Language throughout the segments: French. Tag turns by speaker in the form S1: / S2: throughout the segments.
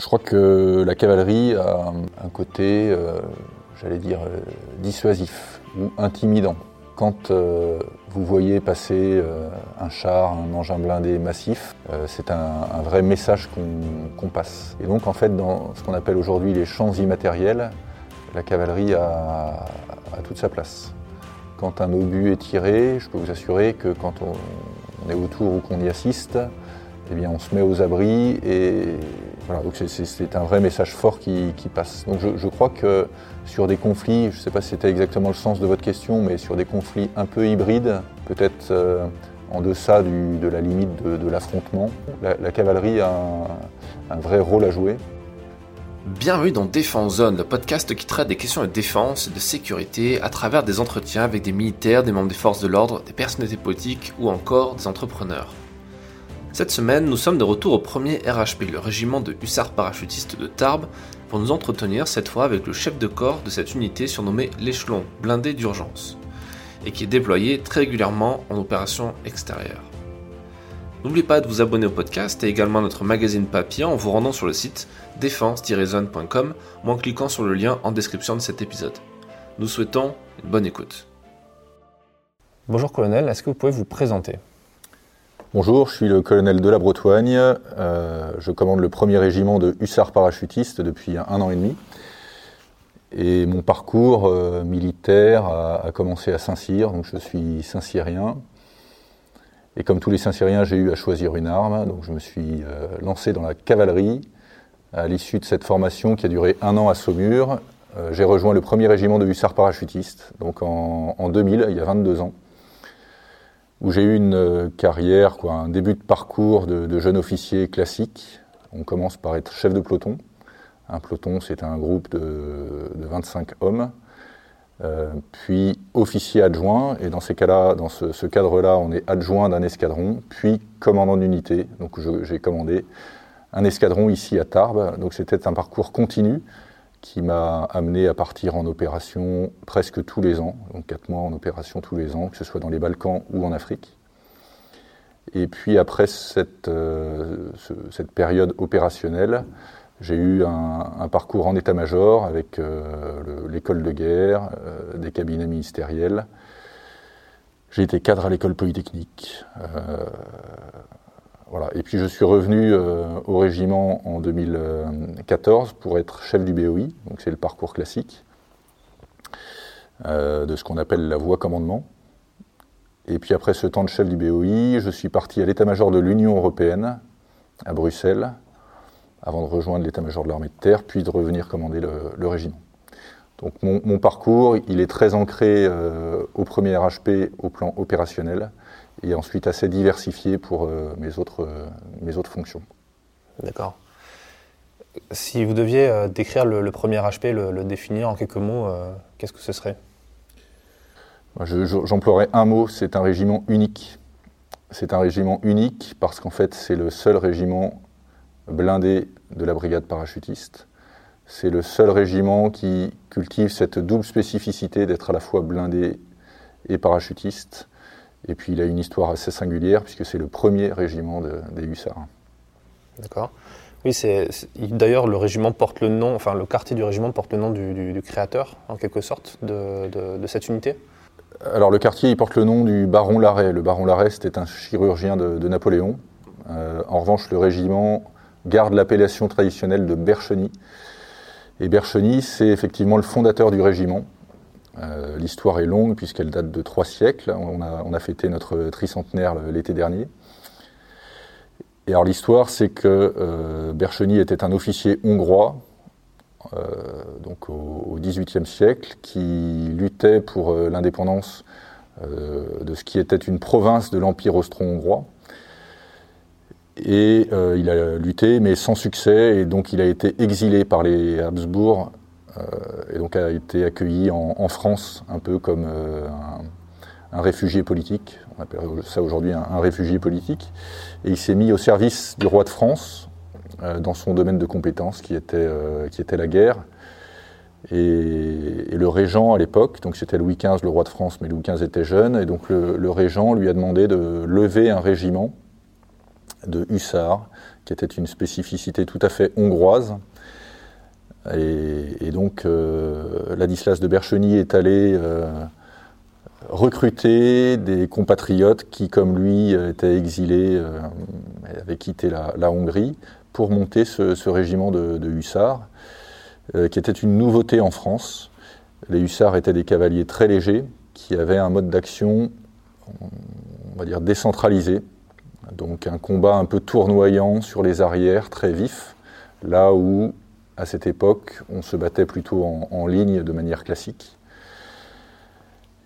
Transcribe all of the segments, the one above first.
S1: Je crois que la cavalerie a un côté, euh, j'allais dire, euh, dissuasif ou intimidant. Quand euh, vous voyez passer un char, un engin blindé massif, c'est un, vrai message qu'on passe. Et donc en fait, dans ce qu'on appelle aujourd'hui les champs immatériels, la cavalerie a, a toute sa place. Quand un obus est tiré, je peux vous assurer que quand on, on est autour ou qu'on y assiste, eh bien, on se met aux abris et donc c'est- un vrai message fort qui, passe. Donc je, crois que sur des conflits, je ne sais pas si c'était exactement le sens de votre question, mais sur des conflits un peu hybrides, peut-être euh, en deçà de la limite de, l'affrontement, la, la cavalerie a un, un vrai rôle à jouer.
S2: Bienvenue dans Défense Zone, le podcast qui traite des questions de défense et de sécurité à travers des entretiens avec des militaires, des membres des forces de l'ordre, des personnalités politiques ou encore des entrepreneurs. Cette semaine, nous sommes de retour au premier RHP, le régiment de hussards parachutistes de Tarbes, pour nous entretenir cette fois avec le chef de corps de cette unité surnommée l'échelon blindé d'urgence, et qui est déployé très régulièrement en opération extérieure. N'oubliez pas de vous abonner au podcast et également à notre magazine papier en vous rendant sur le site défense-zone.com ou en cliquant sur le lien en description de cet épisode. Nous souhaitons une bonne écoute.
S3: Bonjour colonel, est-ce que vous pouvez vous présenter?
S1: Bonjour, je suis le colonel de la Bretagne. Euh, je commande le premier régiment de hussards parachutistes depuis un an et demi. Et mon parcours euh, militaire a, a commencé à Saint-Cyr, donc je suis Saint-Cyrien. Et comme tous les Saint-Cyriens, j'ai eu à choisir une arme, donc je me suis euh, lancé dans la cavalerie. À l'issue de cette formation qui a duré un an à Saumur, euh, j'ai rejoint le premier régiment de hussards parachutistes, donc en, en 2000, il y a 22 ans où j'ai eu une euh, carrière, quoi, un début de parcours de, jeune officier classique. On commence par être chef de peloton. Un peloton, c'est un groupe de, de 25 hommes. Euh, puis officier adjoint, et dans ces cas-là, dans ce, ce cadre-là, on est adjoint d'un escadron, puis commandant d'unité. Donc j'ai commandé un escadron ici à Tarbes. Donc c'était un parcours continu qui m'a amené à partir en opération presque tous les ans, donc quatre mois en opération tous les ans, que ce soit dans les Balkans ou en Afrique. Et puis après cette, euh, période opérationnelle, j'ai eu un, parcours en état-major avec euh, le- l'école de guerre, euh, des cabinets ministériels. J'ai été cadre à l'école polytechnique. Et puis je suis revenu euh, au régiment en 2014 pour être chef du BOI, donc c'est le parcours classique euh, de ce qu'on appelle la voie commandement. Et puis après ce temps de chef du BOI, je suis parti à l'état-major de l'Union européenne à Bruxelles, avant de rejoindre l'état-major de l'armée de terre, puis de revenir commander le, régiment. Donc mon, mon parcours, il est très ancré euh, au premier RHP au plan opérationnel, et ensuite assez diversifié pour euh, mes, autres, euh, mes autres fonctions.
S3: D'accord. Si vous deviez euh, décrire le, le premier HP, le, le définir en quelques mots, qu'est-ce que ce serait?
S1: Moi, je- je- J'emploierais un mot, c'est un régiment unique. C'est un régiment unique parce qu'en fait c'est le seul régiment blindé de la brigade parachutiste. C'est le seul régiment qui cultive cette double spécificité d'être à la fois blindé et parachutiste. Et puis il a une histoire assez singulière puisque c'est le premier régiment de- des hussards.
S3: D'accord. Oui, c'est d'ailleurs le régiment porte le nom, enfin le quartier du régiment porte le nom du, du- du créateur, en quelque sorte, de, de- de cette unité.
S1: Alors le quartier il porte le nom du baron Larrey. Le baron Larrey c'était un chirurgien de, de Napoléon. Euh, en revanche le régiment garde l'appellation traditionnelle de Bercheny. Et Bercheny c'est effectivement le fondateur du régiment. Euh, L'histoire est longue puisqu'elle date de trois siècles. On a, fêté notre tricentenaire l'été dernier. Et alors l'histoire c'est que euh, Bercheny était un officier hongrois euh, donc au XVIIIe siècle, qui luttait pour l'indépendance de ce qui était une province de l'Empire austro-hongrois. Et il a lutté, mais sans succès, et donc il a été exilé par les Habsbourg, et donc a été accueilli en, France, un peu comme euh, un, réfugié politique. On appelle ça aujourd'hui un, réfugié politique. Et il s'est mis au service du roi de France, euh, dans son domaine de compétences, qui était, euh, qui était la guerre. Et, le régent à l'époque, donc c'était Louis XV, le roi de France, mais Louis XV était jeune, et donc le régent lui a demandé de lever un régiment de hussards, qui était une spécificité tout à fait hongroise. Et, donc, Ladislas de Bercheny est allé recruter des compatriotes qui, comme lui, étaient exilés avaient quitté la, Hongrie pour monter ce, régiment de, hussards, qui était une nouveauté en France. Les hussards étaient des cavaliers très légers qui avaient un mode d'action, on va dire, décentralisé. Donc un combat un peu tournoyant sur les arrières, très vif, là où, à cette époque, on se battait plutôt en, ligne de manière classique.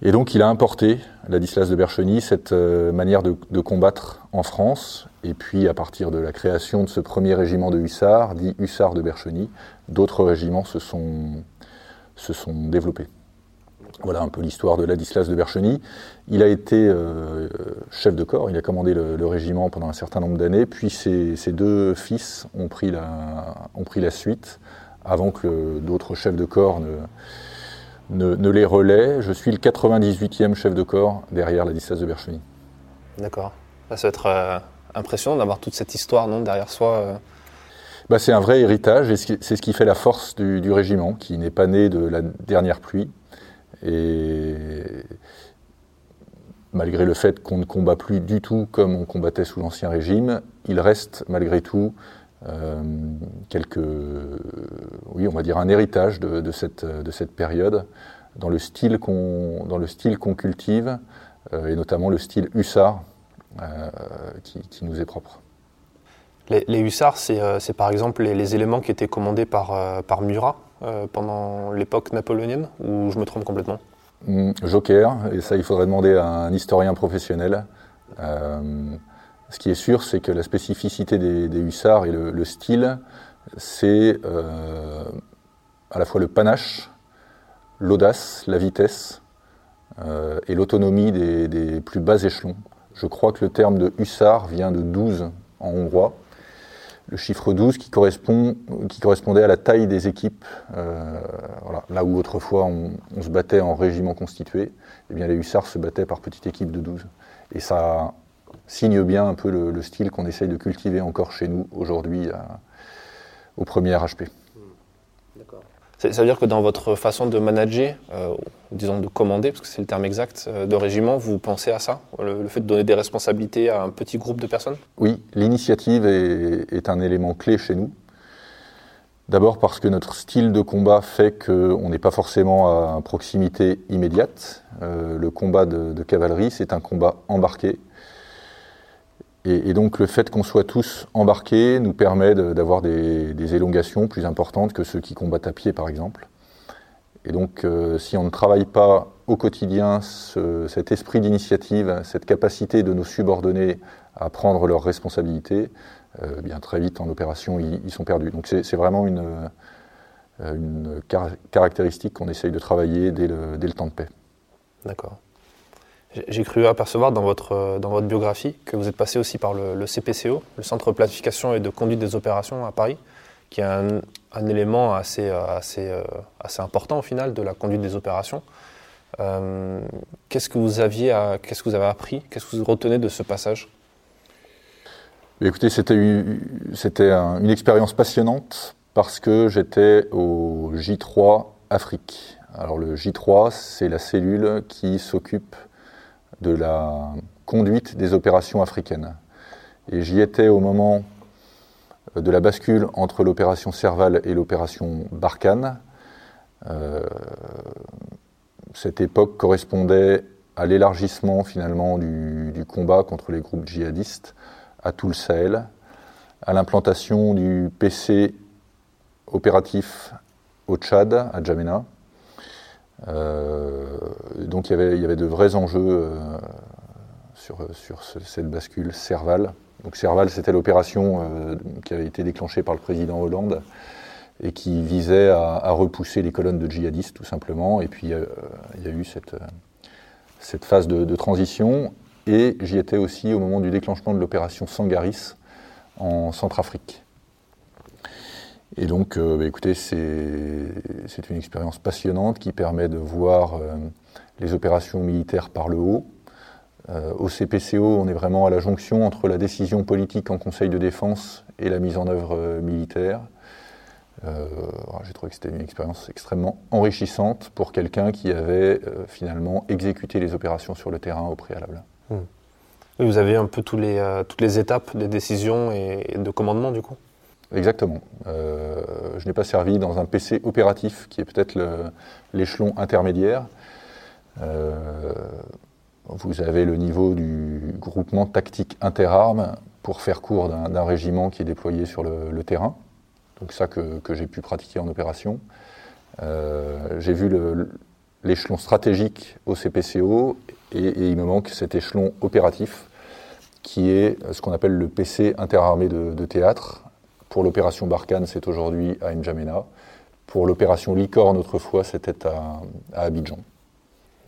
S1: Et donc il a importé, Ladislas de Bercheny, cette euh, manière de, combattre en France. Et puis à partir de la création de ce premier régiment de hussards, dit hussards de Bercheny, d'autres régiments se sont se sont développés. Voilà un peu l'histoire de Ladislas de Bercheny. Il a été euh, chef de corps, il a commandé le, régiment pendant un certain nombre d'années, puis ses, deux fils ont pris, la, ont pris la suite avant que d'autres chefs de corps ne, ne, les relaient. Je suis le 98e chef de corps derrière Ladislas de Bercheny.
S3: D'accord. Ça va être euh, impressionnant d'avoir toute cette histoire non, derrière soi. Euh,
S1: bah, c'est un vrai héritage et c'est ce qui fait la force du, régiment, qui n'est pas né de la dernière pluie. Et malgré le fait qu'on ne combat plus du tout comme on combattait sous l'Ancien Régime, il reste malgré tout euh, quelques, oui, on va dire un héritage de, cette, de cette période dans le style qu'on qu'on cultive euh, et notamment le style hussard euh, qui nous est propre.
S3: Les, hussards, euh, c'est par exemple les, éléments qui étaient commandés par, par Murat euh, pendant l'époque napoléonienne, ou je me trompe complètement
S1: hmm, Joker, et ça il faudrait demander à un historien professionnel. ce qui est sûr, c'est que la spécificité des, hussards et le, style, c'est à la fois le panache, l'audace, la vitesse et l'autonomie des, plus bas échelons. Je crois que le terme de hussard vient de 12 en hongrois, le chiffre 12 qui, correspond, qui correspondait à la taille des équipes. Euh, Là où autrefois on, se battait en régiment constitué, eh bien les hussards se battaient par petite équipe de 12. Et ça signe bien un peu le, style qu'on essaye de cultiver encore chez nous aujourd'hui au premier HP.
S3: Ça veut dire que dans votre façon de manager, euh, disons de commander, parce que c'est le terme exact, euh, de régiment, vous pensez à ça le, fait de donner des responsabilités à un petit groupe de personnes?
S1: Oui, l'initiative est, un élément clé chez nous. D'abord parce que notre style de combat fait qu'on n'est pas forcément à proximité immédiate. Euh, le combat de cavalerie, c'est un combat embarqué. Et, donc le fait qu'on soit tous embarqués nous permet d'avoir des, élongations plus importantes que ceux qui combattent à pied, par exemple. Et donc euh, si on ne travaille pas au quotidien cet esprit d'initiative, cette capacité de nos subordonnés à prendre leurs responsabilités, euh, bien très vite en opération, ils, sont perdus. Donc c'est vraiment une, euh, caractéristique qu'on essaye de travailler dès le, dès le temps de paix.
S3: D'accord. J'ai cru apercevoir dans votre, dans votre biographie que vous êtes passé aussi par le, CPCO, le Centre de planification et de conduite des opérations à Paris, qui est un, élément assez, assez, euh, assez important au final de la conduite des opérations. Euh, qu'est-ce que vous aviez, qu'est-ce que vous avez appris, qu'est-ce que vous retenez de ce passage?
S1: Écoutez, c'était une expérience passionnante parce que j'étais au J3 Afrique. Alors le J3, c'est la cellule qui s'occupe de la conduite des opérations africaines. Et j'y étais au moment de la bascule entre l'opération Serval et l'opération Barkhane. Euh, cette époque correspondait à l'élargissement finalement du, du, combat contre les groupes djihadistes à tout le Sahel, à l'implantation du PC opératif au Tchad, à Djamena, euh, donc il y, avait, de vrais enjeux euh, sur, cette bascule Serval. Donc Serval, c'était l'opération euh, qui avait été déclenchée par le président Hollande et qui visait à, repousser les colonnes de djihadistes tout simplement. Et puis il y a eu cette, phase de transition. Et j'y étais aussi au moment du déclenchement de l'opération Sangaris en Centrafrique. Et donc, euh, bah, écoutez, c'est une expérience passionnante qui permet de voir euh, les opérations militaires par le haut, au CPCO, on est vraiment à la jonction entre la décision politique en Conseil de défense et la mise en œuvre militaire. J'ai trouvé que c'était une expérience extrêmement enrichissante pour quelqu'un qui avait finalement exécuté les opérations sur le terrain au préalable. Hmm.
S3: vous avez un peu toutes les étapes des décisions et de commandement du coup?
S1: Exactement. Euh, je n'ai pas servi dans un PC opératif qui est peut-être l'échelon intermédiaire. Euh, vous avez le niveau du groupement tactique interarmes pour faire cours d'un régiment qui est déployé sur le, terrain. Donc ça que, j'ai pu pratiquer en opération. Euh, j'ai vu l'échelon stratégique au CPCO et, il me manque cet échelon opératif qui est ce qu'on appelle le PC interarmé de théâtre, pour l'opération Barkhane, c'est aujourd'hui à N'Djamena. Pour l'opération Licorne, autrefois, c'était à, Abidjan.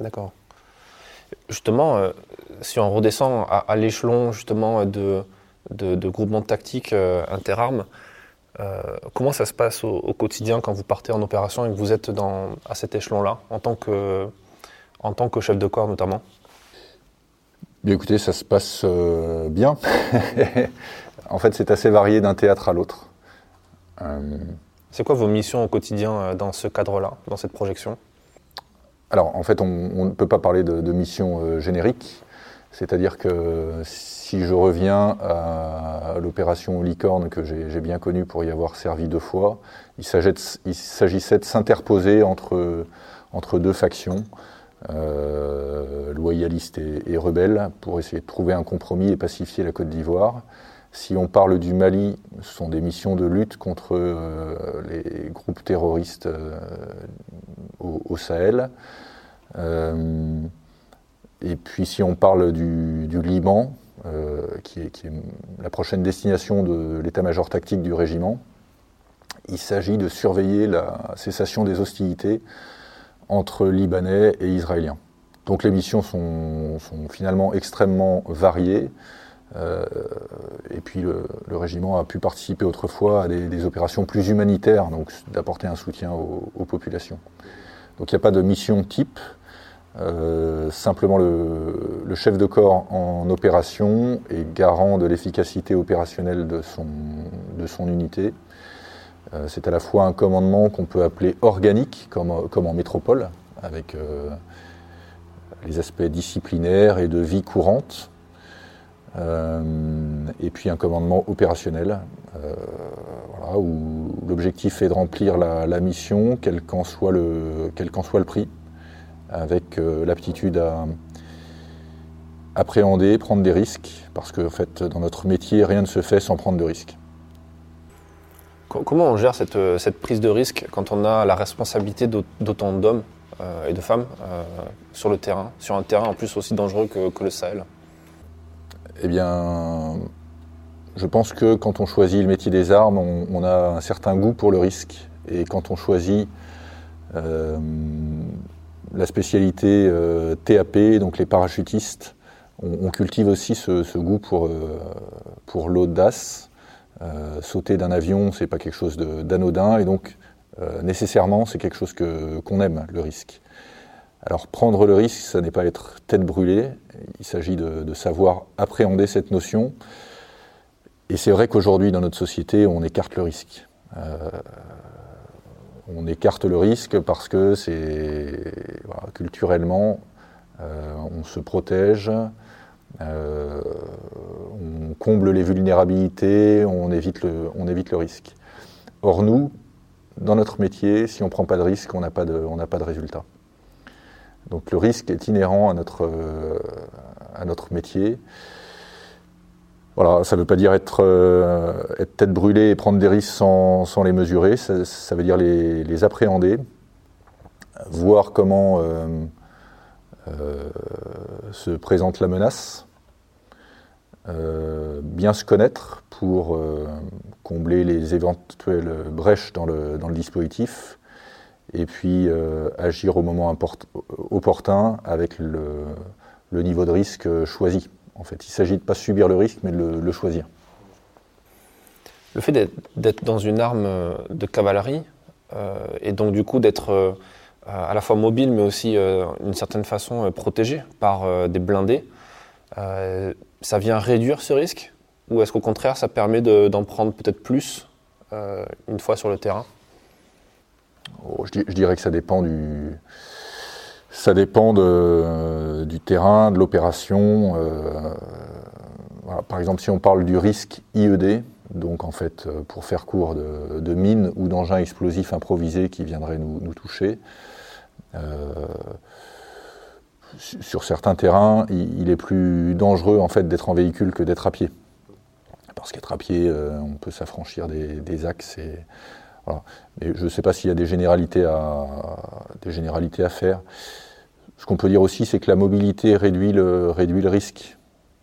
S3: D'accord. Justement, euh, si on redescend à, l'échelon justement de, de, groupement tactique euh, interarmes, euh, comment ça se passe au, quotidien quand vous partez en opération et que vous êtes dans, à cet échelon-là, en, tant que, en tant que chef de corps notamment?
S1: Bien écoutez, ça se passe bien. En fait, c'est assez varié d'un théâtre à l'autre.
S3: Euh, c'est quoi vos missions au quotidien euh, dans ce cadre-là, dans cette projection?
S1: Alors, en fait, on ne peut pas parler de, de mission euh, générique. C'est-à-dire que si je reviens à l'opération Licorne que j'ai bien connue pour y avoir servi deux fois, il s'agissait de s'interposer entre, entre deux factions, loyalistes et, et, rebelles, pour essayer de trouver un compromis et pacifier la Côte d'Ivoire. Si on parle du Mali, ce sont des missions de lutte contre euh, les groupes terroristes euh, au, Sahel. Euh, et puis si on parle du, Liban, qui est, la prochaine destination de l'état-major tactique du régiment, il s'agit de surveiller la cessation des hostilités entre Libanais et Israéliens. Donc les missions sont finalement extrêmement variées. Euh, et puis le, régiment a pu participer autrefois à des, opérations plus humanitaires, donc d'apporter un soutien aux, populations. Donc il n'y a pas de mission type, euh, simplement le, chef de corps en opération est garant de l'efficacité opérationnelle de son, unité. Euh, c'est à la fois un commandement qu'on peut appeler organique, comme, comme en métropole, avec les aspects disciplinaires et de vie courante, et puis un commandement opérationnel, euh, où l'objectif est de remplir la, mission, quel qu'en soit, le, soit le prix, avec euh, l'aptitude à appréhender, prendre des risques, parce que fait, dans notre métier, rien ne se fait sans prendre de risques.
S3: Comment on gère cette, prise de risque quand on a la responsabilité d'autant d'hommes et de femmes sur le terrain, sur un terrain en plus aussi dangereux que le Sahel?
S1: Eh bien, je pense que quand on choisit le métier des armes, on, a un certain goût pour le risque. Et quand on choisit euh, la spécialité euh, TAP, donc les parachutistes, on, cultive aussi ce, goût pour, euh, pour l'audace. sauter d'un avion, c'est pas quelque chose d'anodin, et donc nécessairement, c'est quelque chose qu'on aime, le risque. Alors prendre le risque, ça n'est pas être tête brûlée, il s'agit de, savoir appréhender cette notion. Et c'est vrai qu'aujourd'hui, dans notre société, on écarte le risque. Euh, on écarte le risque parce que c'est culturellement, euh, on se protège, euh, on comble les vulnérabilités, on évite le, risque. Or nous, dans notre métier, si on ne prend pas de risque, on n'a pas de résultat. Donc le risque est inhérent à notre, euh, métier. Voilà, ça ne veut pas dire être, euh, être, tête brûlée et prendre des risques sans, les mesurer, ça, veut dire les, appréhender, voir comment euh, se présente la menace, bien se connaître pour combler les éventuelles brèches dans le dispositif, et puis euh, agir au moment opportun avec le, niveau de risque choisi. En fait, il s'agit de ne pas subir le risque, mais de le, choisir.
S3: Le fait d'être dans une arme de cavalerie, euh, et donc du coup d'être euh, à la fois mobile, mais aussi d'une certaine façon protégé par des blindés, ça vient réduire ce risque? Ou est-ce qu'au contraire, ça permet d'en prendre peut-être plus une fois sur le terrain?
S1: Oh, je, dirais que ça dépend du, ça dépend du terrain, de l'opération. par exemple, si on parle du risque IED, donc en fait, euh, pour faire court, de, mines ou d'engins explosifs improvisés qui viendraient nous, toucher. Euh, sur certains terrains, il, est plus dangereux en fait d'être en véhicule que d'être à pied. Parce qu'être à pied, euh, on peut s'affranchir des, axes. Et, Mais je ne sais pas s'il y a des généralités, à, faire. Ce qu'on peut dire aussi, c'est que la mobilité réduit le, risque.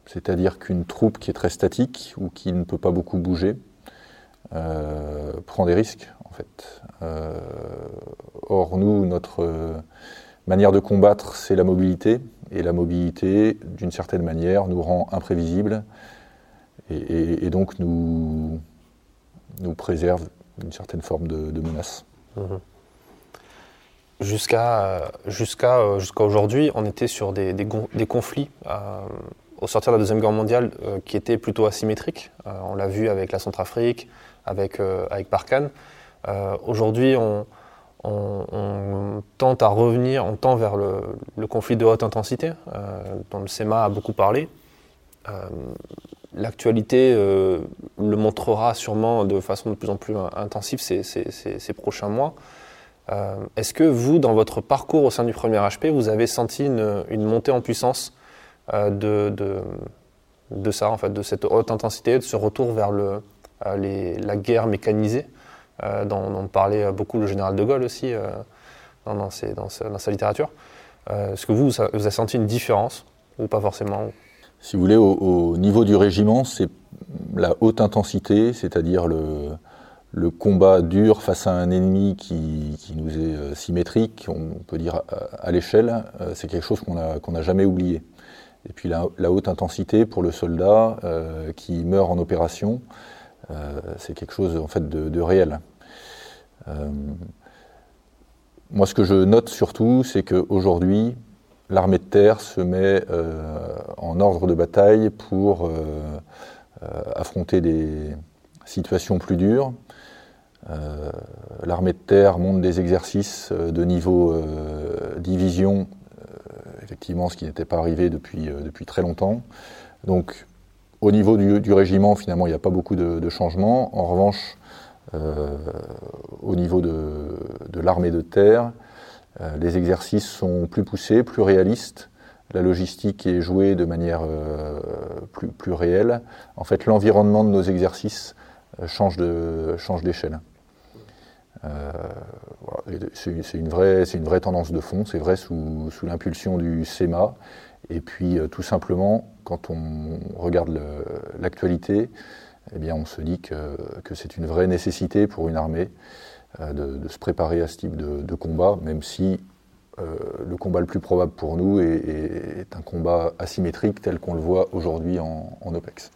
S1: C'est-à-dire qu'une troupe qui est très statique ou qui ne peut pas beaucoup bouger euh, prend des risques, en fait. Euh, or, nous, notre manière de combattre, c'est la mobilité. Et la mobilité, d'une certaine manière, nous rend imprévisibles et, donc nous, nous préserve d'une certaine forme de, menace.
S3: Mhm. Jusqu'à jusqu'à aujourd'hui, on était sur des, conflits euh, au sortir de la Deuxième Guerre mondiale euh, qui était plutôt asymétrique. Euh, on l'a vu avec la Centrafrique, avec, euh, avec Barkhane. Aujourd'hui, on, tente à revenir, on tend vers le, conflit de haute intensité, dont le SEMA a beaucoup parlé. L'actualité le montrera sûrement de façon de plus en plus intensive ces, prochains mois. Est-ce que vous, dans votre parcours au sein du premier HP, vous avez senti une, montée en puissance euh, de, ça, en fait, de cette haute intensité, de ce retour vers euh, la guerre mécanisée, euh, dont, parlait beaucoup le général de Gaulle aussi dans, dans, sa, littérature? Est-ce que vous, vous avez senti une différence ou pas forcément
S1: Si vous voulez, au, niveau du régiment, c'est la haute intensité, c'est-à-dire le, combat dur face à un ennemi qui, nous est symétrique, on peut dire à, l'échelle, c'est quelque chose qu'on n'a jamais oublié. Et puis la, haute intensité pour le soldat euh, qui meurt en opération, euh, c'est quelque chose en fait de, réel. Euh, moi, ce que je note surtout, c'est qu'aujourd'hui, l'armée de terre se met en ordre de bataille pour affronter des situations plus dures. l'armée de terre monte des exercices de niveau division effectivement, ce qui n'était pas arrivé depuis, euh, très longtemps. Donc, au niveau du, régiment, finalement, il n'y a pas beaucoup de, changements. En revanche, euh, au niveau de, l'armée de terre, euh, les exercices sont plus poussés, plus réalistes. La logistique est jouée de manière plus, plus, réelle. En fait, l'environnement de nos exercices change d'échelle. Euh, c'est une, vraie, tendance de fond, c'est vrai sous, l'impulsion du SEMA. Et puis euh, tout simplement, quand on regarde l'actualité, eh on se dit que c'est une vraie nécessité pour une armée euh, de, se préparer à ce type de, combat, même si le combat le plus probable pour nous est, un combat asymétrique tel qu'on le voit aujourd'hui en, en, OPEX.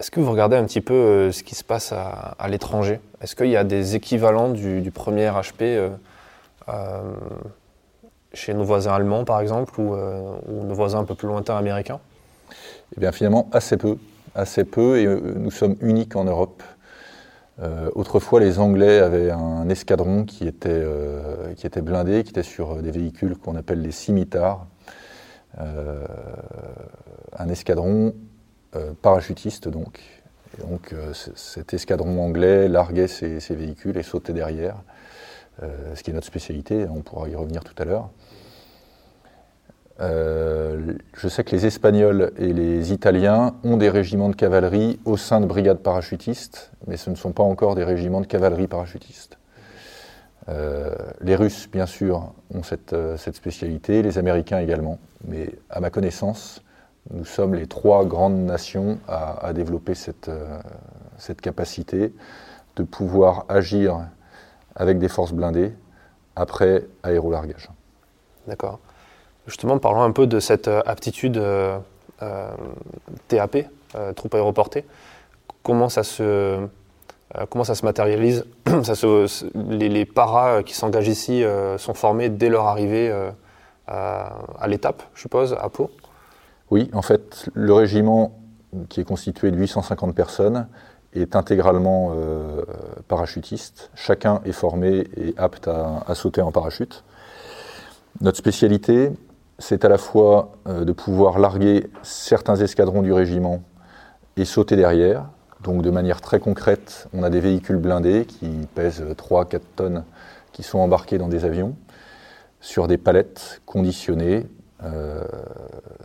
S3: Est-ce que vous regardez un petit peu euh, ce qui se passe à, l'étranger? Est-ce qu'il y a des équivalents du, premier HP euh, euh, chez nos voisins allemands, par exemple, ou, nos voisins un peu plus lointains américains?
S1: Eh bien, finalement, assez peu. Assez peu, et nous sommes uniques en Europe. Autrefois, les Anglais avaient un escadron qui était, était blindé, qui était sur des véhicules qu'on appelle les scimitars. un escadron euh, parachutiste donc. Donc euh, cet escadron anglais larguait ses, véhicules et sautait derrière, euh, ce qui est notre spécialité, on pourra y revenir tout à l'heure. Je sais que les Espagnols et les Italiens ont des régiments de cavalerie au sein de brigades parachutistes, mais ce ne sont pas encore des régiments de cavalerie parachutistes. les Russes, bien sûr, ont cette, cette, spécialité, les Américains également, mais à ma connaissance, nous sommes les trois grandes nations à, développer cette, euh, cette, capacité de pouvoir agir avec des forces blindées après aérolargage.
S3: D'accord. Justement, parlons un peu de cette euh, aptitude euh, TAP, troupe aéroportée. Comment ça se, comment ça se matérialise les, paras qui s'engagent ici sont formés dès leur arrivée à l'étape, je suppose, à Pau?
S1: Oui, en fait, le régiment qui est constitué de 850 personnes est intégralement euh, parachutiste. Chacun est formé et apte à, sauter en parachute. Notre spécialité, c'est à la fois euh, de pouvoir larguer certains escadrons du régiment et sauter derrière. Donc de manière très concrète, on a des véhicules blindés qui pèsent 3-4 tonnes qui sont embarqués dans des avions sur des palettes conditionnées euh,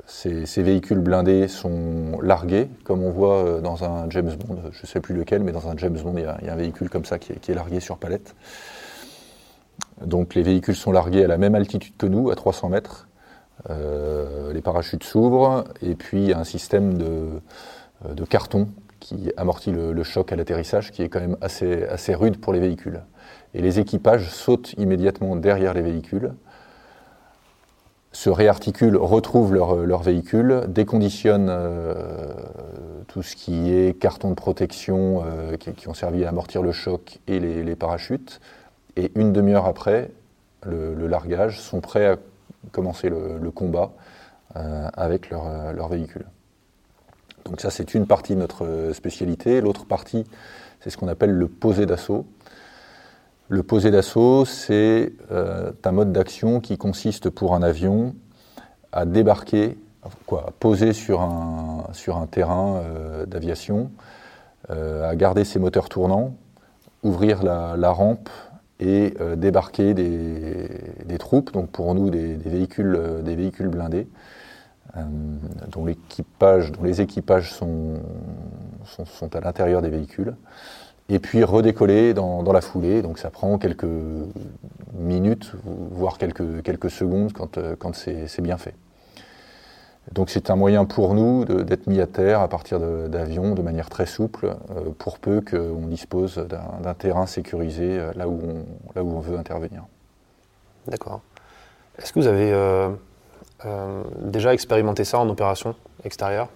S1: ces, véhicules blindés sont largués, comme on voit euh, dans un James Bond, je ne sais plus lequel, mais dans un James Bond, il y a, un véhicule comme ça qui est, largué sur palette. Donc les véhicules sont largués à la même altitude que nous, à 300 mètres. Euh, les parachutes s'ouvrent et puis un système de, carton qui amortit le, choc à l'atterrissage qui est quand même assez, rude pour les véhicules. Et les équipages sautent immédiatement derrière les véhicules se réarticulent, retrouvent leur, leur véhicule, déconditionnent euh, tout ce qui est carton de protection euh, qui, ont servi à amortir le choc et les, parachutes. Et une demi-heure après le, largage, sont prêts à commencer le, combat euh, avec leur, leur, véhicule. Donc ça, c'est une partie de notre spécialité. L'autre partie, c'est ce qu'on appelle le posé d'assaut. Le posé d'assaut, c'est euh, un mode d'action qui consiste pour un avion à débarquer, quoi, poser sur un, terrain euh, d'aviation, euh, à garder ses moteurs tournants, ouvrir la, rampe et débarquer des, troupes, donc pour nous des, véhicules, des véhicules blindés, dont, dont les équipages sont, sont à l'intérieur des véhicules et puis redécoller dans, la foulée. Donc ça prend quelques minutes, voire quelques, quelques secondes quand, euh, quand c'est bien fait. Donc c'est un moyen pour nous d'être mis à terre à partir d'avions de, manière très souple, euh, pour peu qu'on dispose d'un terrain sécurisé euh, là où on, là où on veut intervenir.
S3: D'accord. Est-ce que vous avez déjà expérimenté ça en opération extérieure?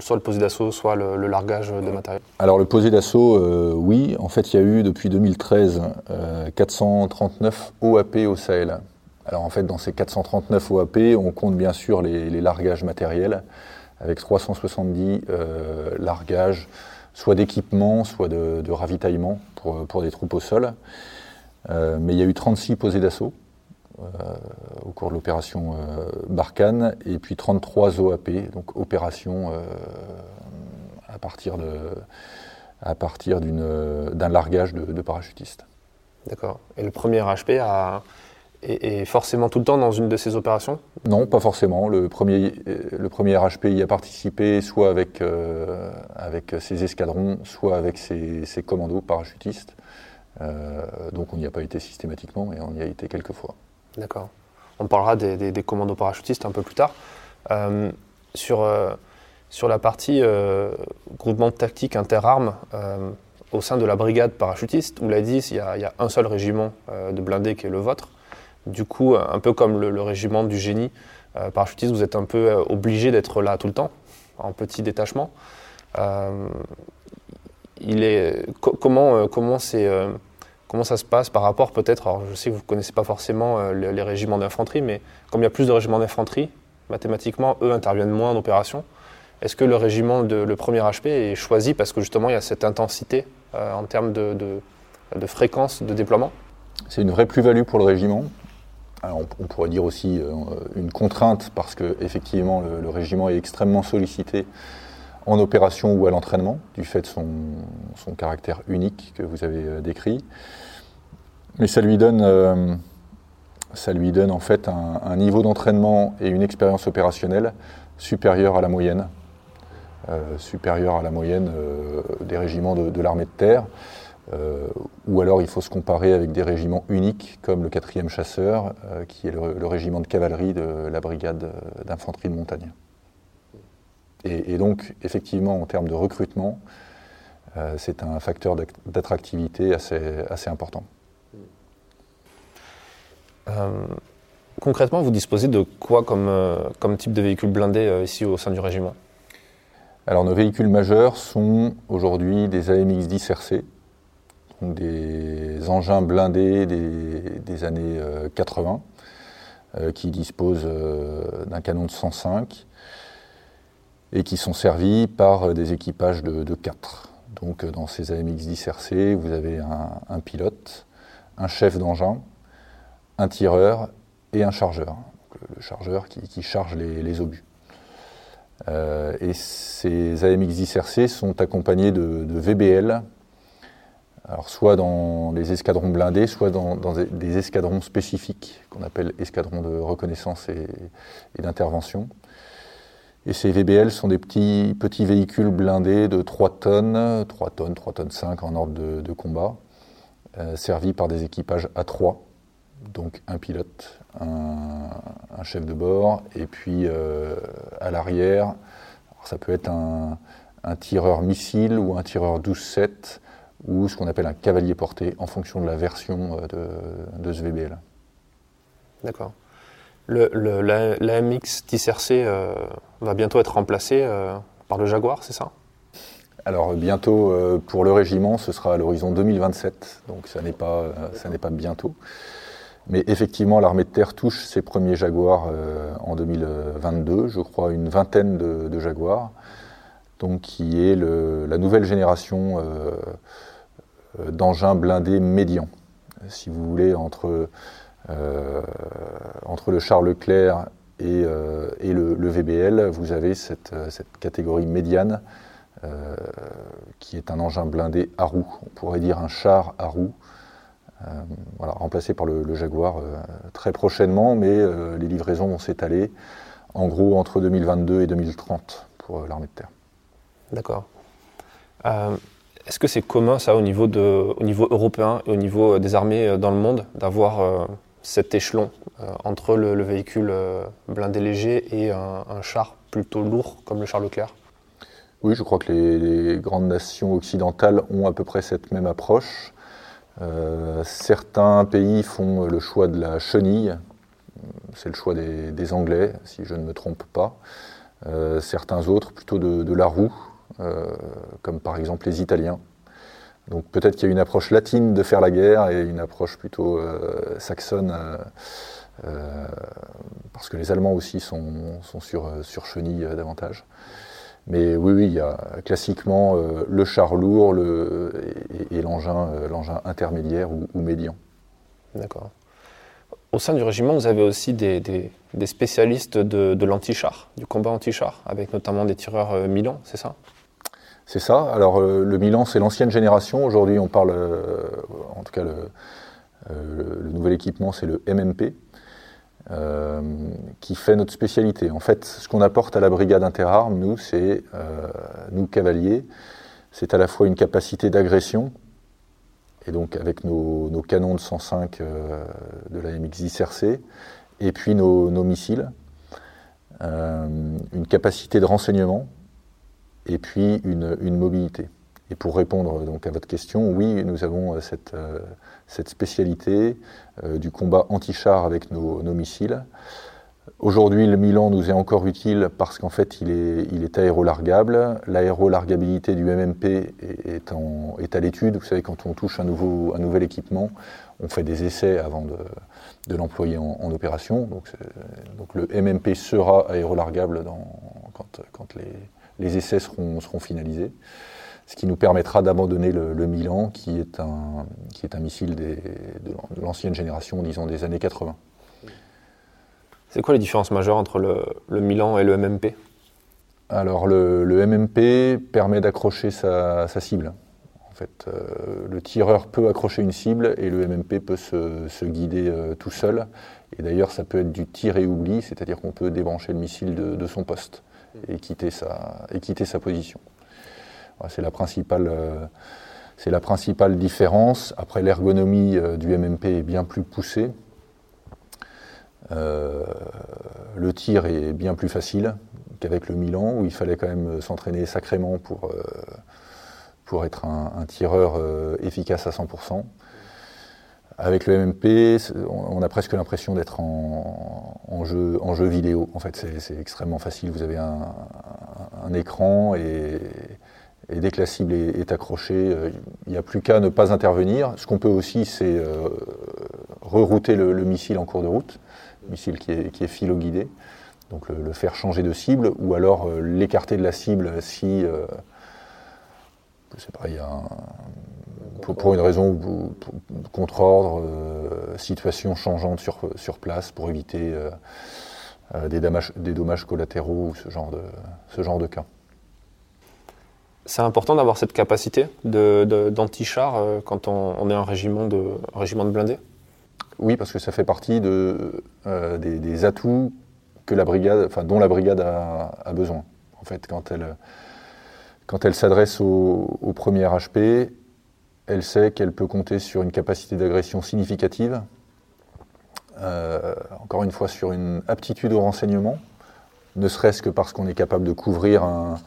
S3: Soit le posé d'assaut, soit le, largage de matériel?
S1: Alors le posé d'assaut, euh, oui. En fait, il y a eu depuis 2013 439 OAP au Sahel. Alors en fait, dans ces 439 OAP, on compte bien sûr les, largages matériels, avec 370 euh, largages, soit d'équipement, soit de, ravitaillement pour, pour, des troupes au sol. Euh, mais il y a eu 36 posés d'assaut. au cours de l'opération Barkhane, et puis 33 OAP, donc opération à partir de à partir d'un largage de, parachutistes.
S3: D'accord. Et le premier HP a, est, forcément tout le temps dans une de ces opérations?
S1: Non, pas forcément. Le premier, le premier RHP y a participé soit avec, euh, avec ses escadrons, soit avec ses, commandos parachutistes. Euh, donc on n'y a pas été systématiquement, mais on y a été quelques fois.
S3: D'accord. On parlera des, des, commandos parachutistes un peu plus tard. Euh, sur sur la partie groupement tactique interarmes au sein de la brigade parachutiste, vous l'avez dit, il y, a, un seul régiment de blindés qui est le vôtre. Du coup, un peu comme le, régiment du génie parachutiste, vous êtes un peu obligé d'être là tout le temps, en petit détachement. comment, ça se passe par rapport peut-être, alors je sais que vous ne connaissez pas forcément les, régiments d'infanterie, mais comme il y a plus de régiments d'infanterie, mathématiquement, eux interviennent moins en opération. Est-ce que le régiment de le premier HP est choisi parce que justement il y a cette intensité euh, en termes de, fréquence de déploiement?
S1: C'est une vraie plus-value pour le régiment. On, pourrait dire aussi euh, une contrainte parce que effectivement le, régiment est extrêmement sollicité en opération ou à l'entraînement du fait de son, caractère unique que vous avez euh, décrit. Mais ça lui donne, donne en fait un niveau d'entraînement et une expérience opérationnelle supérieure à la moyenne euh, supérieure à la moyenne euh, des régiments de, l'armée de terre. Euh, ou alors il faut se comparer avec des régiments uniques comme le 4e chasseur, qui est le, régiment de cavalerie de la brigade d'infanterie de montagne. Et, donc, effectivement, en termes de recrutement, c'est un facteur d'attractivité assez, assez, important.
S3: concrètement, vous disposez de quoi comme, comme type de véhicule blindé ici au sein du régiment?
S1: Alors nos véhicules majeurs sont aujourd'hui des AMX-10 RC, des engins blindés des, années 80, qui disposent d'un canon de 105 et qui sont servis par des équipages de, de 4. Donc dans ces AMX 10 RC, vous avez un, pilote, un chef d'engin, un tireur et un chargeur. le, chargeur qui, charge les, obus. Euh, et ces AMX 10 RC sont accompagnés de, VBL, alors soit dans les escadrons blindés, soit dans, des escadrons spécifiques qu'on appelle escadrons de reconnaissance et d'intervention. Et ces VBL sont des petits, véhicules blindés de 3 tonnes, 3 tonnes, 3 tonnes 5 en ordre de, combat, euh, servis par des équipages à 3, donc un pilote, un, chef de bord, et puis euh, à l'arrière, ça peut être un, tireur missile ou un tireur 12-7, ou ce qu'on appelle un cavalier porté, en fonction de la version euh, de, de ce VBL.
S3: D'accord. L'AMX 10RC euh, va bientôt être remplacé euh, par le Jaguar, c'est ça?
S1: Alors bientôt euh, pour le régiment, ce sera à l'horizon 2027, donc ça n'est pas, ça n'est pas bientôt. Mais effectivement, l'armée de terre touche ses premiers Jaguars en 2022, je crois une vingtaine de, Jaguars, donc qui est la nouvelle génération d'engins blindés médians. Si vous voulez, entre euh, le Charles Leclerc et, euh, le, VBL, vous avez cette, euh, catégorie médiane qui est un engin blindé à roues, on pourrait dire un char à roues, voilà, remplacé par le, Jaguar très prochainement, mais les livraisons vont s'étaler en gros entre 2022 et 2030 pour l'armée de terre.
S3: D'accord. Est-ce que c'est commun ça au niveau, européen et au niveau des armées dans le monde d'avoir cet échelon euh, entre le, véhicule euh, blindé léger et un, char plutôt lourd comme le char Leclerc?
S1: Oui, je crois que les, grandes nations occidentales ont à peu près cette même approche. Euh, certains pays font le choix de la chenille, c'est le choix des, Anglais, si je ne me trompe pas. certains autres plutôt de la roue, comme par exemple les Italiens. Donc peut-être qu'il y a une approche latine de faire la guerre et une approche plutôt euh, saxonne, euh, euh, parce que les Allemands aussi sont, sur, sur chenille davantage. Mais oui, oui, il y a classiquement le char lourd et, l'engin, l'engin intermédiaire ou, médian.
S3: D'accord. Au sein du régiment, vous avez aussi des, spécialistes de, de l'anti-char, du combat anti-char, avec notamment des tireurs Milan, c'est ça?
S1: C'est ça. Alors euh, le Milan, c'est l'ancienne génération. Aujourd'hui, on parle, euh, en tout cas, le, euh, nouvel équipement, c'est le MMP, qui fait notre spécialité. En fait, ce qu'on apporte à la brigade interarmes, nous, c'est, nous cavaliers, c'est à la fois une capacité d'agression, et donc avec nos, canons de 105 de la MX-10 RC, et puis nos missiles, une capacité de renseignement, et puis une, mobilité. Et pour répondre donc à votre question, oui, nous avons euh, cette, euh, cette spécialité euh, du combat anti-char avec nos, missiles. Aujourd'hui, le Milan nous est encore utile parce qu'en fait, il est, aérolargable. L'aérolargabilité du MMP est, à l'étude. Vous savez, quand on touche un, nouveau, nouvel équipement, on fait des essais avant de, l'employer en, opération. Donc, le MMP sera aérolargable quand les, les essais seront, seront finalisés, ce qui nous permettra d'abandonner le, Milan, qui est un, qui est un missile de l'ancienne génération, disons des années 80.
S3: C'est quoi les différences majeures entre le, Milan et le MMP
S1: Alors le, MMP permet d'accrocher sa, cible. En fait, euh, le tireur peut accrocher une cible et le MMP peut se, guider euh, tout seul. Et d'ailleurs, ça peut être du tir et oubli, c'est-à-dire qu'on peut débrancher le missile de son poste et quitter sa, position. C'est la principale. Euh, c'est la principale différence. Après, l'ergonomie euh, du MMP est bien plus poussée. Euh, le tir est bien plus facile qu'avec le Milan, où il fallait quand même s'entraîner sacrément pour, pour être un, un tireur efficace à 100%. Avec le MMP, on a presque l'impression d'être en, jeu, vidéo. En fait, c'est extrêmement facile. Vous avez un, écran et, dès que la cible est, accrochée, euh, il n'y a plus qu'à ne pas intervenir. Ce qu'on peut aussi, c'est euh, rerouter le, missile en cours de route. missile qui est, qui philo-guidé, donc le, faire changer de cible, ou alors l'écarter de la cible si, pas, il y a pour, une raison contre-ordre, situation changeante sur, sur place pour éviter des, dommages, des dommages collatéraux ou ce genre de, ce genre de cas
S3: c'est important d'avoir cette capacité d'anti-char euh, quand on, est un régiment de, régiment de blindés?
S1: Oui, parce que ça fait partie de, euh, des, atouts que la brigade, enfin, dont la brigade a, besoin. En fait, quand elle, quand elle s'adresse au, premier HP, elle sait qu'elle peut compter sur une capacité d'agression significative, euh, encore une fois sur une aptitude au renseignement, ne serait-ce que parce qu'on est capable de couvrir un,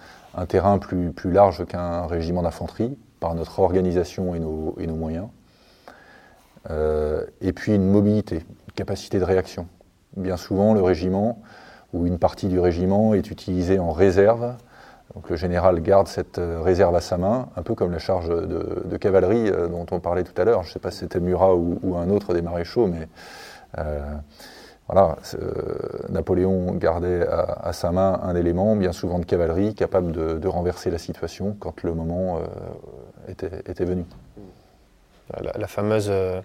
S1: terrain plus, large qu'un régiment d'infanterie par notre organisation et nos, et nos moyens. Euh, et puis une mobilité, une capacité de réaction. Bien souvent, le régiment ou une partie du régiment est utilisée en réserve. Donc le général garde cette euh, réserve à sa main, un peu comme la charge de, cavalerie euh, dont on parlait tout à l'heure. Je ne sais pas si c'était Murat ou, un autre des maréchaux, mais voilà, euh, Napoléon gardait à, sa main un élément, bien souvent de cavalerie, capable de, renverser la situation quand le moment euh, était, venu.
S3: La, fameuse euh,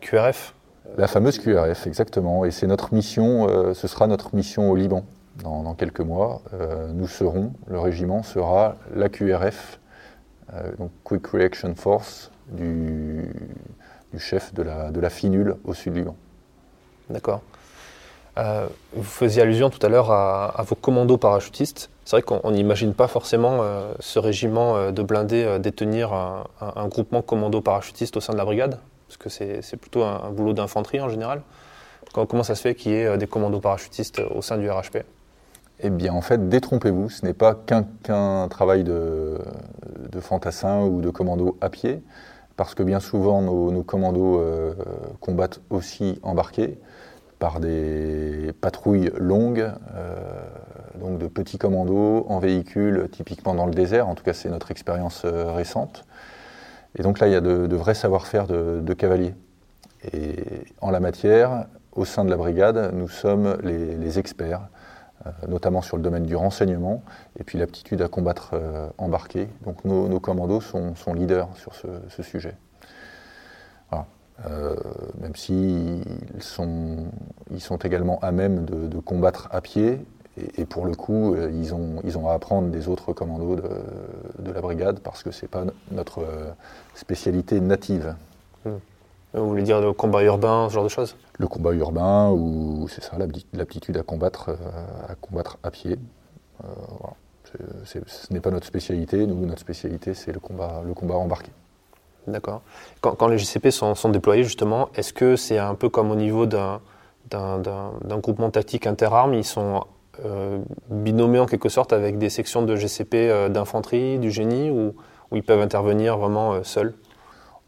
S3: QRF
S1: La fameuse QRF, exactement. Et c'est notre mission, ce sera notre mission au Liban dans, quelques mois. nous serons, le régiment sera la QRF, donc Quick Reaction Force, du, chef de la, FINUL au sud du Liban.
S3: D'accord. Euh, vous faisiez allusion tout à l'heure à, vos commandos parachutistes. C'est vrai qu'on n'imagine pas forcément euh, ce régiment euh, de blindés détenir un, groupement commando parachutiste au sein de la brigade, parce que c'est plutôt un, boulot d'infanterie en général. Comment, ça se fait qu'il y ait des commandos parachutistes au sein du RHP
S1: eh bien, en fait, détrompez-vous, ce n'est pas qu'un travail de, fantassin ou de commando à pied, parce que bien souvent, nos, commandos combattent aussi embarqués par des patrouilles longues, euh, donc de petits commandos en véhicule, typiquement dans le désert, en tout cas c'est notre expérience euh, récente. Et donc là, il y a de, vrais savoir-faire de, cavaliers. Et en la matière, au sein de la brigade, nous sommes les, experts, euh, notamment sur le domaine du renseignement, et puis l'aptitude à combattre embarqué. Donc nos, commandos sont, leaders sur ce, sujet. Euh, même s'ils sont, ils sont également à même de, combattre à pied. Et, pour le coup, euh, ils ont, ils ont à apprendre des autres commandos de, la brigade parce que ce n'est pas notre euh, spécialité native.
S3: Hmm. Vous voulez dire le combat urbain, ce genre de choses?
S1: Le combat urbain, ou c'est ça, l'aptitude à combattre, à combattre à pied. ce n'est pas notre spécialité. Nous, notre spécialité, c'est le combat, le combat embarqué.
S3: D'accord. Quand, les GCP sont, déployés, justement, est-ce que c'est un peu comme au niveau d'un groupement tactique interarmes? Ils sont euh, binomés en quelque sorte avec des sections de GCP euh, d'infanterie, du génie, ou, ils peuvent intervenir vraiment euh, seuls?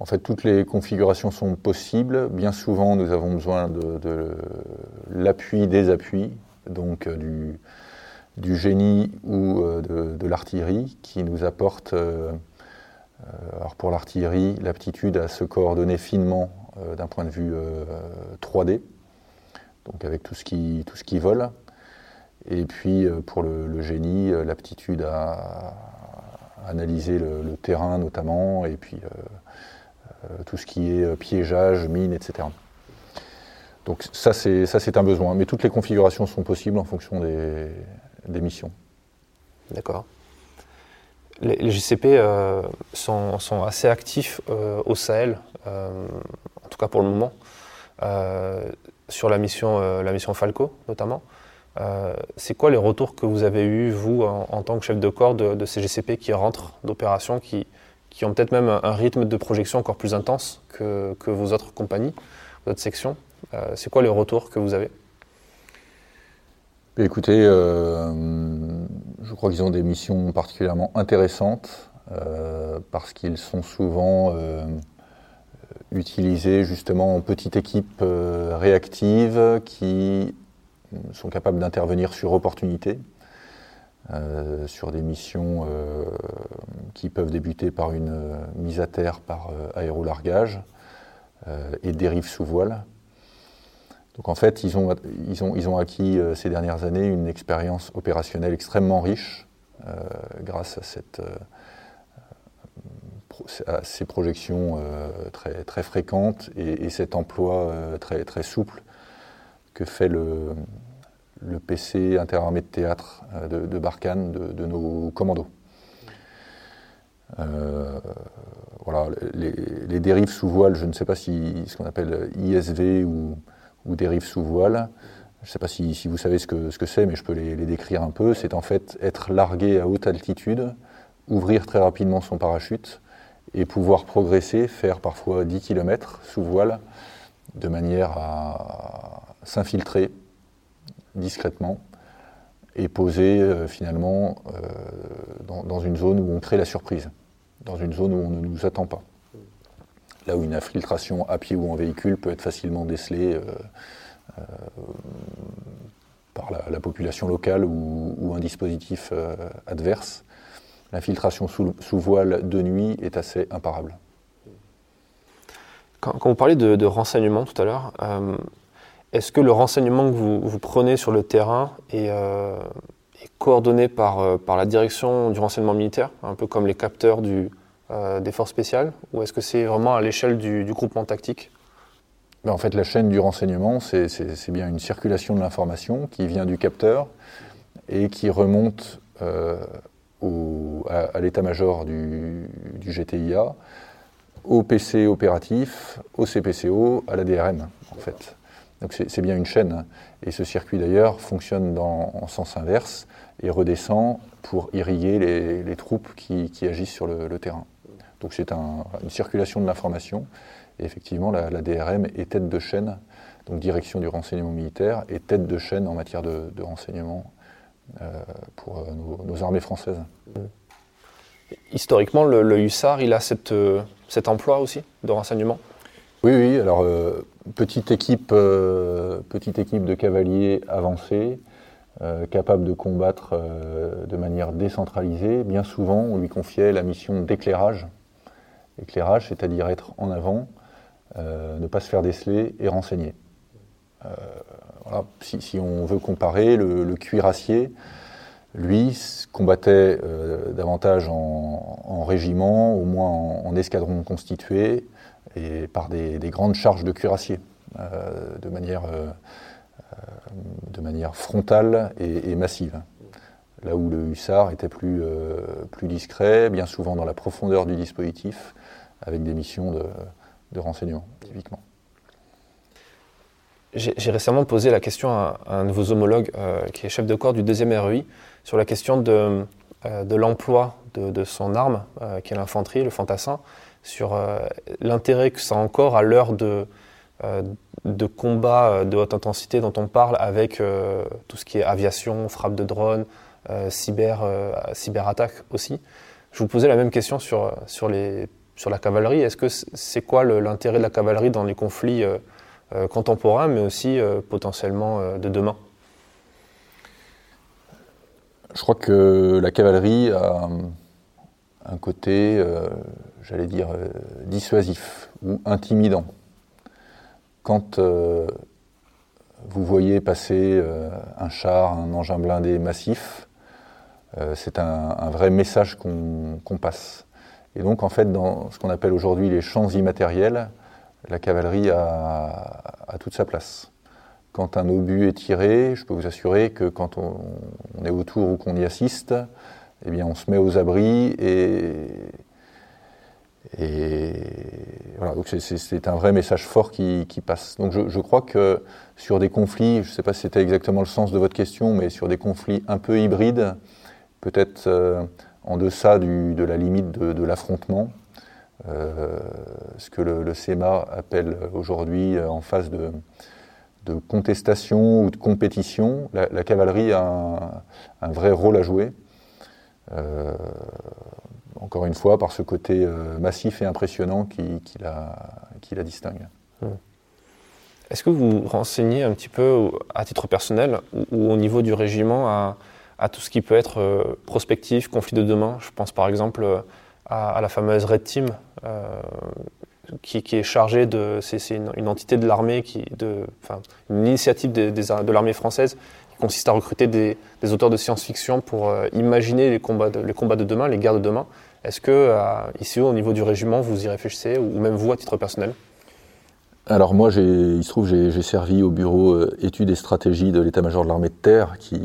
S1: En fait, toutes les configurations sont possibles. Bien souvent, nous avons besoin de, l'appui des appuis, donc du, génie ou de, l'artillerie, qui nous apporte euh, alors pour l'artillerie, l'aptitude à se coordonner finement euh, d'un point de vue 3D, euh, donc avec tout ce qui, tout ce qui vole. Et puis pour le, génie, l'aptitude à, analyser le, terrain notamment, et puis tout ce qui est piégeage, mine, etc. Donc ça c'est un besoin, mais toutes les configurations sont possibles en fonction des missions.
S3: D'accord les, GCP euh, sont, assez actifs euh, au Sahel, euh, en tout cas pour le moment, sur la mission, Falco notamment. c'est quoi les retours que vous avez eus, vous, en, tant que chef de corps, de, ces GCP qui rentrent d'opérations, qui, qui, ont peut-être même un, rythme de projection encore plus intense que, vos autres compagnies, vos autres sections C'est quoi les retours que vous avez?
S1: Écoutez, euh, je crois qu'ils ont des missions particulièrement intéressantes euh, parce qu'ils sont souvent euh, utilisés justement en petite équipe réactive qui sont capables d'intervenir sur opportunité, sur des missions qui peuvent débuter par une mise à terre par aérolargage et dérive sous voile. Donc en fait, ils ont, acquis ces dernières années une expérience opérationnelle extrêmement riche grâce à ces projections très, fréquentes et, cet emploi très, souple que fait le, le PC interarmé de théâtre de, de Barkhane, de, nos commandos. Euh, voilà, les, dérives sous voile, je ne sais pas si ce qu'on appelle ISV ou, dérives sous voile, je ne sais pas si, vous savez ce que c'est, ce mais je peux les, décrire un peu. C'est en fait être largué à haute altitude, ouvrir très rapidement son parachute et pouvoir progresser, faire parfois 10 km sous voile, de manière à s'infiltrer discrètement et poser euh, finalement euh, dans, une zone où on crée la surprise, dans une zone où on ne nous attend pas. Là où une infiltration à pied ou en véhicule peut être facilement décelée euh, par la, population locale ou, un dispositif adverse, l'infiltration sous, voile de nuit est assez imparable.
S3: Quand, vous parlez de renseignement tout à l'heure, est-ce que le renseignement que vous, prenez sur le terrain est, euh, coordonné par, euh, par, la direction du renseignement militaire, un peu comme les capteurs euh, des forces spéciales, ou est-ce que c'est vraiment à l'échelle du, groupement tactique?
S1: Ben, En fait, la chaîne du renseignement, c'est bien une circulation de l'information qui vient du capteur et qui remonte au, à, l'état-major du, du, GTIA, au PC opératif, au CPCO, à la DRM, en fait. Donc c'est bien une chaîne. Hein. Et ce circuit d'ailleurs fonctionne dans, en sens inverse et redescend pour irriguer les, troupes qui, agissent sur le, terrain. Donc c'est une circulation de l'information. Et effectivement, la, DRM est tête de chaîne, donc direction du renseignement militaire, et tête de chaîne en matière de, renseignement euh, pour euh, nos, armées françaises.
S3: Historiquement, le, le hussard, il a euh, cet emploi aussi de renseignement?
S1: Oui, oui. Alors, euh, petite, équipe, euh, petite équipe de cavaliers avancés, euh, capable de combattre de manière décentralisée. Bien souvent, on lui confiait la mission d'éclairage. Éclairage, c'est-à-dire être en avant, ne pas se faire déceler et renseigner. Voilà. Si, on veut comparer, le, cuirassier, lui, combattait davantage en, régiment, au moins en, escadron constitué, et par des, grandes charges de cuirassiers, euh, de, manière, euh, euh, de manière frontale et, massive. Là où le hussard était plus, plus discret, bien souvent dans la profondeur du dispositif, avec des missions de, de renseignement, typiquement.
S3: J'ai récemment posé la question à, un de vos homologues, qui est chef de corps du deuxième REI, sur la question de, de l'emploi de, son arme, qui est l'infanterie, le fantassin, sur euh, l'intérêt que ça a encore à l'heure de, euh, de combats euh, de haute intensité dont on parle avec tout ce qui est aviation, frappe de drone, cyber, cyberattaque aussi. Je vous posais la même question sur, sur, les, sur la cavalerie. Est-ce que c'est quoi l'intérêt de la cavalerie dans les conflits contemporains, mais aussi potentiellement de demain
S1: Je crois que la cavalerie a un côté j'allais dire, euh, dissuasif ou intimidant. Quand euh, vous voyez passer euh, un char, un engin blindé massif, c'est un, vrai message qu'on passe. Et donc, en fait, dans ce qu'on appelle aujourd'hui les champs immatériels, la cavalerie a, toute sa place. Quand un obus est tiré, je peux vous assurer que quand on, est autour ou qu'on y assiste, eh bien, on se met aux abris et, voilà, donc c'est un vrai message fort qui, passe. Donc je, crois que sur des conflits, je ne sais pas si c'était exactement le sens de votre question, mais sur des conflits un peu hybrides, peut-être euh, en deçà de la limite de, l'affrontement, ce que le, le appelle aujourd'hui euh, en phase de, contestation ou de compétition, la, cavalerie a un, vrai rôle à jouer encore une fois, par ce côté euh, massif et impressionnant qui, la, distingue. Hmm.
S3: Est-ce que vous renseignez un petit peu, à titre personnel ou, au niveau du régiment, à, tout ce qui peut être euh, prospectif, conflit de demain? Je pense par exemple à, la fameuse Red Team. Euh, qui, est chargé de. C'est une, entité de l'armée, qui, de, une initiative de l'armée française qui consiste à recruter des, auteurs de science-fiction pour euh, imaginer les combats, de, les combats de demain, les guerres de demain. Est-ce que, euh, ici, au niveau du régiment, vous y réfléchissez, ou même vous, à titre personnel?
S1: Alors moi, il se trouve, j'ai servi au bureau euh, études et stratégies de l'état-major de l'armée de terre, qui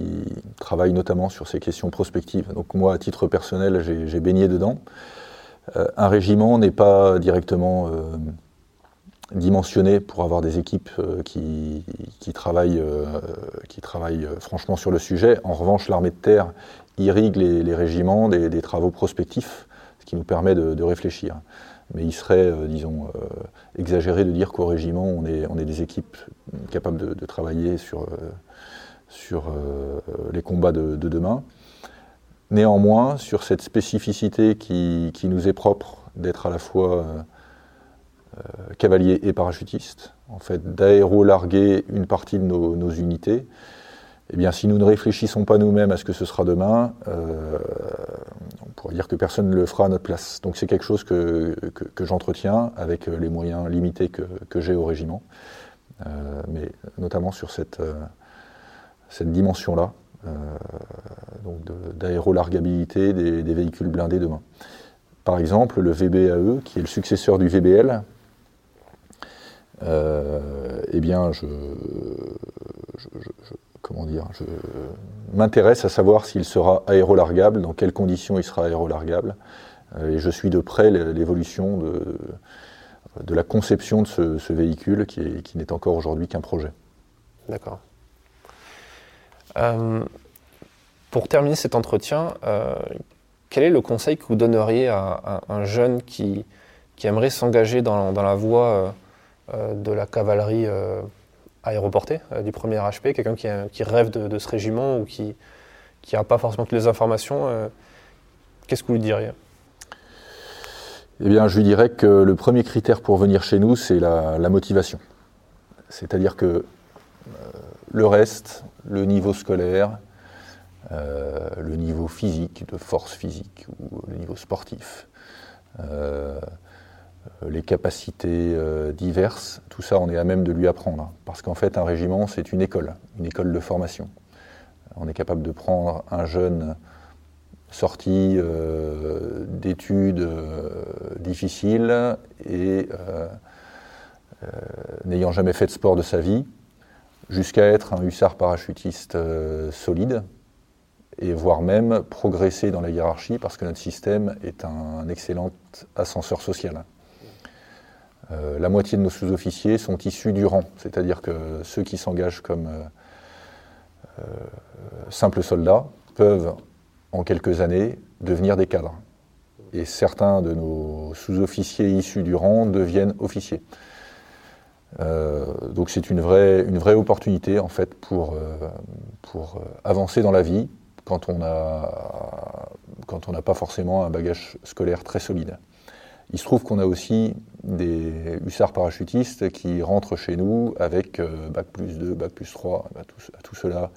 S1: travaille notamment sur ces questions prospectives. Donc moi, à titre personnel, j'ai baigné dedans. Euh, un régiment n'est pas directement euh, dimensionné pour avoir des équipes qui, travaillent, qui travaillent franchement sur le sujet. En revanche, l'armée de terre irrigue les, régiments des, travaux prospectifs, ce qui nous permet de réfléchir mais il serait, euh, disons, euh, exagéré de dire qu'au régiment, on est, on est des équipes capables de, travailler sur, euh, sur les combats de, demain. Néanmoins, sur cette spécificité qui, qui nous est propre d'être à la fois cavalier et parachutiste, en fait, d'aéro-larguer une partie de nos, nos unités, eh bien, si nous ne réfléchissons pas nous-mêmes à ce que ce sera demain, euh, on pourrait dire que personne ne le fera à notre place. Donc c'est quelque chose que, j'entretiens avec les moyens limités que, j'ai au régiment, euh, mais notamment sur cette, euh, dimension-là, d'aérolargabilité des, véhicules blindés demain. Par exemple, le VBAE, qui est le successeur du VBL, eh bien, je, comment dire, je m'intéresse à savoir s'il sera aérolargable, dans quelles conditions il sera aérolargable, euh, et je suis de près l'évolution de, la conception de ce, véhicule qui, n'est encore aujourd'hui qu'un projet.
S3: D'accord. Euh, pour terminer cet entretien, euh, quel est le conseil que vous donneriez à, un jeune qui, aimerait s'engager dans, la voie de la cavalerie aéroporté euh, du premier HP, quelqu'un qui, rêve de, ce régiment ou qui n'a pas forcément toutes les informations, euh, qu'est-ce que vous lui diriez?
S1: Eh bien, je lui dirais que le premier critère pour venir chez nous, c'est la, motivation. C'est-à-dire que euh, le reste, le niveau scolaire, le niveau physique, de force physique, ou le niveau sportif, les capacités euh, diverses, tout ça, on est à même de lui apprendre. Parce qu'en fait, un régiment, c'est une école, une école de formation. On est capable de prendre un jeune sorti euh, d'études difficiles et n'ayant jamais fait de sport de sa vie, jusqu'à être un hussard parachutiste solide, et voire même progresser dans la hiérarchie parce que notre système est un excellent ascenseur social. Euh, la moitié de nos sous-officiers sont issus du rang, c'est-à-dire que ceux qui s'engagent comme euh, euh, simples soldats peuvent, en quelques années, devenir des cadres. Et certains de nos sous-officiers issus du rang deviennent officiers. donc c'est une vraie, opportunité en fait pour avancer dans la vie quand on n'a pas forcément un bagage scolaire très solide. Il se trouve qu'on a aussi des hussards parachutistes qui rentrent chez nous avec euh, Bac plus 2, Bac plus 3, à tout, cela.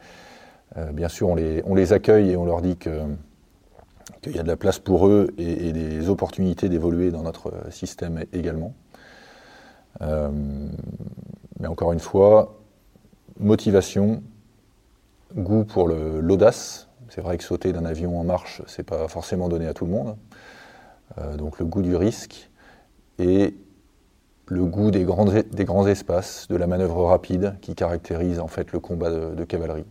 S1: Euh, bien sûr, on les, on les, accueille et on leur dit qu'il y a de la place pour eux et, des opportunités d'évoluer dans notre système également. Euh, mais encore une fois, motivation, goût pour l'audace. C'est vrai que sauter d'un avion en marche, c'est pas forcément donné à tout le monde. Euh, donc le goût du risque et le goût des grands, des grands espaces, de la manœuvre rapide qui caractérise en fait le combat de, cavalerie.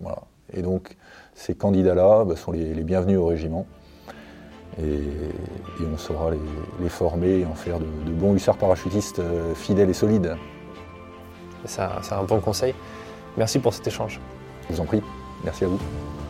S1: Voilà. Et donc ces candidats-là bah, sont les, bienvenus au régiment et, on saura les, former et en faire de, bons hussards parachutistes euh, fidèles et solides.
S3: C'est un bon conseil. Merci pour cet échange.
S1: Je vous en prie. Merci à vous.